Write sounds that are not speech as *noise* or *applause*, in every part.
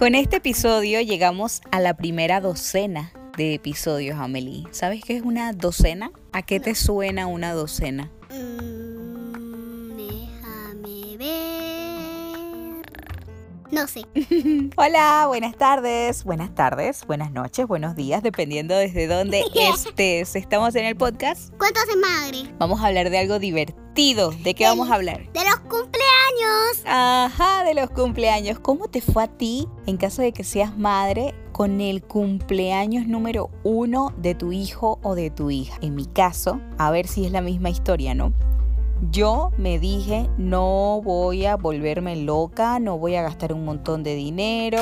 Con este episodio llegamos a la primera docena de episodios, Amelie. ¿Sabes qué es una docena? ¿A qué te suena una docena? Mm, déjame ver. No sé. *laughs* Hola, buenas tardes, buenas tardes, buenas noches, buenos días, dependiendo desde dónde *laughs* estés. Estamos en el podcast. ¿Cuántos de madre? Vamos a hablar de algo divertido. ¿De qué vamos a hablar? De los cumpleaños. De los cumpleaños. ¿Cómo te fue a ti en caso de que seas madre con el cumpleaños número uno de tu hijo o de tu hija? En mi caso, a ver si es la misma historia, ¿no? Yo me dije, no voy a volverme loca, no voy a gastar un montón de dinero.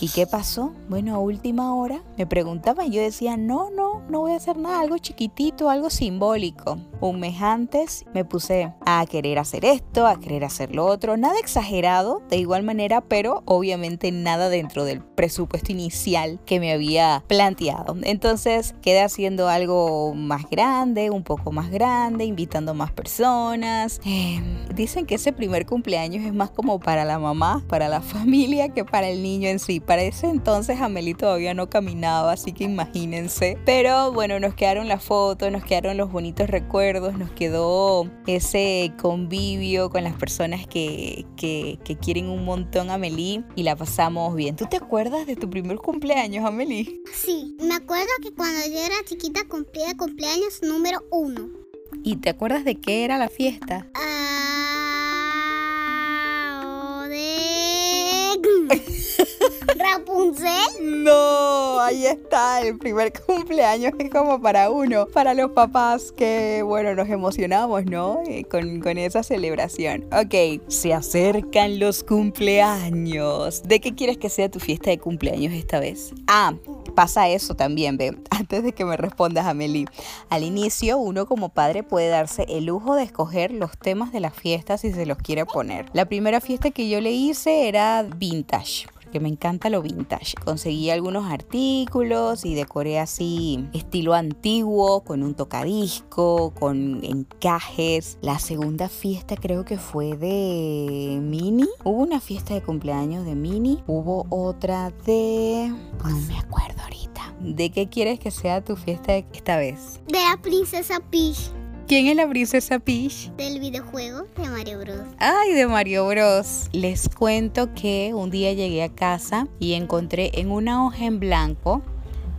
¿Y qué pasó? Bueno, a última hora me preguntaba y yo decía, no, no, no voy a hacer nada, algo chiquitito, algo simbólico. Un mes antes me puse a querer hacer esto, a querer hacer lo otro, nada exagerado de igual manera, pero obviamente nada dentro del presupuesto inicial que me había planteado. Entonces quedé haciendo algo más grande, un poco más grande, invitando más personas. Eh, dicen que ese primer cumpleaños es más como para la mamá, para la *laughs* familia, que para el niño en sí. Para ese entonces Amelie todavía no caminaba, así que imagínense. Pero bueno, nos quedaron las fotos, nos quedaron los bonitos recuerdos, nos quedó ese convivio con las personas que, que, que quieren un montón a Amelie y la pasamos bien. ¿Tú te acuerdas de tu primer cumpleaños, Amelie? Sí, me acuerdo que cuando yo era chiquita cumplía cumpleaños número uno. ¿Y te acuerdas de qué era la fiesta? Ah, de... *laughs* Rapunzel. No, ahí está, el primer *laughs* cumpleaños es como para uno, para los papás que, bueno, nos emocionamos, ¿no? Con, con esa celebración. Ok, se acercan los cumpleaños. ¿De qué quieres que sea tu fiesta de cumpleaños esta vez? Ah, pasa eso también, ve. *laughs* Antes de que me respondas, Amelie. Al inicio, uno como padre puede darse el lujo de escoger los temas de la fiesta si se los quiere poner. La primera fiesta que yo le hice era vintage que me encanta lo vintage. Conseguí algunos artículos y decoré así estilo antiguo, con un tocadisco, con encajes. La segunda fiesta creo que fue de Mini. Hubo una fiesta de cumpleaños de Mini. Hubo otra de... No me acuerdo ahorita. ¿De qué quieres que sea tu fiesta esta vez? De la princesa Peach. ¿Quién es la princesa Peach? Del videojuego de Mario Bros. Ay, de Mario Bros. Les cuento que un día llegué a casa y encontré en una hoja en blanco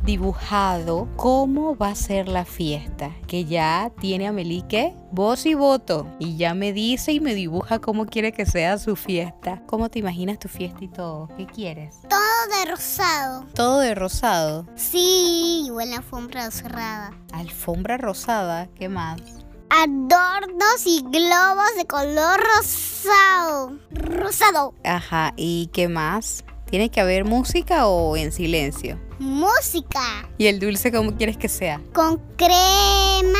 dibujado cómo va a ser la fiesta, que ya tiene a Melique voz y voto y ya me dice y me dibuja cómo quiere que sea su fiesta. ¿Cómo te imaginas tu fiesta y todo? ¿Qué quieres? Todo de rosado. Todo de rosado. Sí, igual la alfombra cerrada. Alfombra rosada, ¿qué más? Adornos y globos de color rosado. Rosado. Ajá, ¿y qué más? ¿Tiene que haber música o en silencio? Música. ¿Y el dulce cómo quieres que sea? Con crema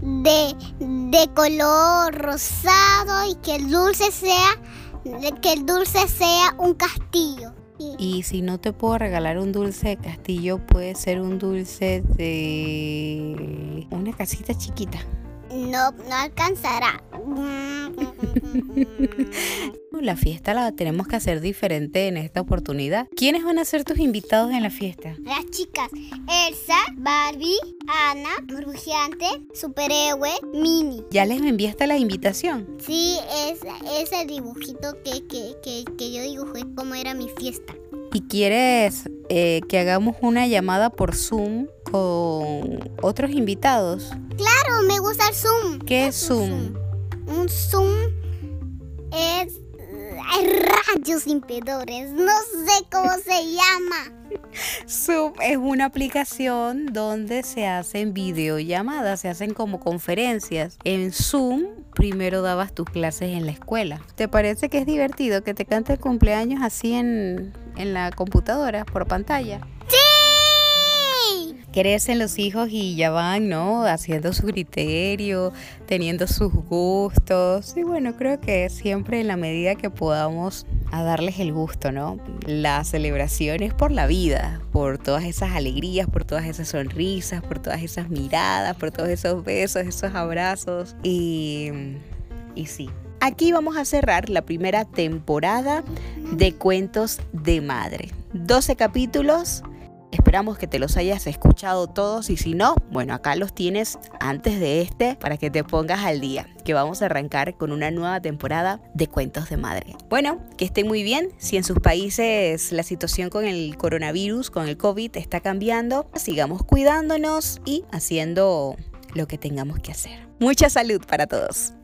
de, de color rosado y que el dulce sea que el dulce sea un castillo. Y si no te puedo regalar un dulce de castillo, puede ser un dulce de una casita chiquita. No, no alcanzará. *laughs* La fiesta la tenemos que hacer diferente en esta oportunidad. ¿Quiénes van a ser tus invitados en la fiesta? Las chicas Elsa, Barbie, Ana, Brujiante, Superhéroe, Mini. ¿Ya les enviaste la invitación? Sí, es, es el dibujito que, que, que, que yo dibujé como era mi fiesta. ¿Y quieres eh, que hagamos una llamada por Zoom con otros invitados? Claro, me gusta el Zoom. ¿Qué es Zoom? Un Zoom es rayos impedores. No sé cómo se llama. Zoom es una aplicación donde se hacen videollamadas, se hacen como conferencias. En Zoom primero dabas tus clases en la escuela. ¿Te parece que es divertido que te cante el cumpleaños así en, en la computadora, por pantalla? Crecen los hijos y ya van, ¿no? Haciendo su criterio, teniendo sus gustos. Y bueno, creo que siempre en la medida que podamos a darles el gusto, ¿no? La celebración es por la vida, por todas esas alegrías, por todas esas sonrisas, por todas esas miradas, por todos esos besos, esos abrazos. Y, y sí, aquí vamos a cerrar la primera temporada de Cuentos de Madre. 12 capítulos Esperamos que te los hayas escuchado todos y si no, bueno, acá los tienes antes de este para que te pongas al día, que vamos a arrancar con una nueva temporada de Cuentos de Madre. Bueno, que estén muy bien. Si en sus países la situación con el coronavirus, con el COVID está cambiando, sigamos cuidándonos y haciendo lo que tengamos que hacer. Mucha salud para todos.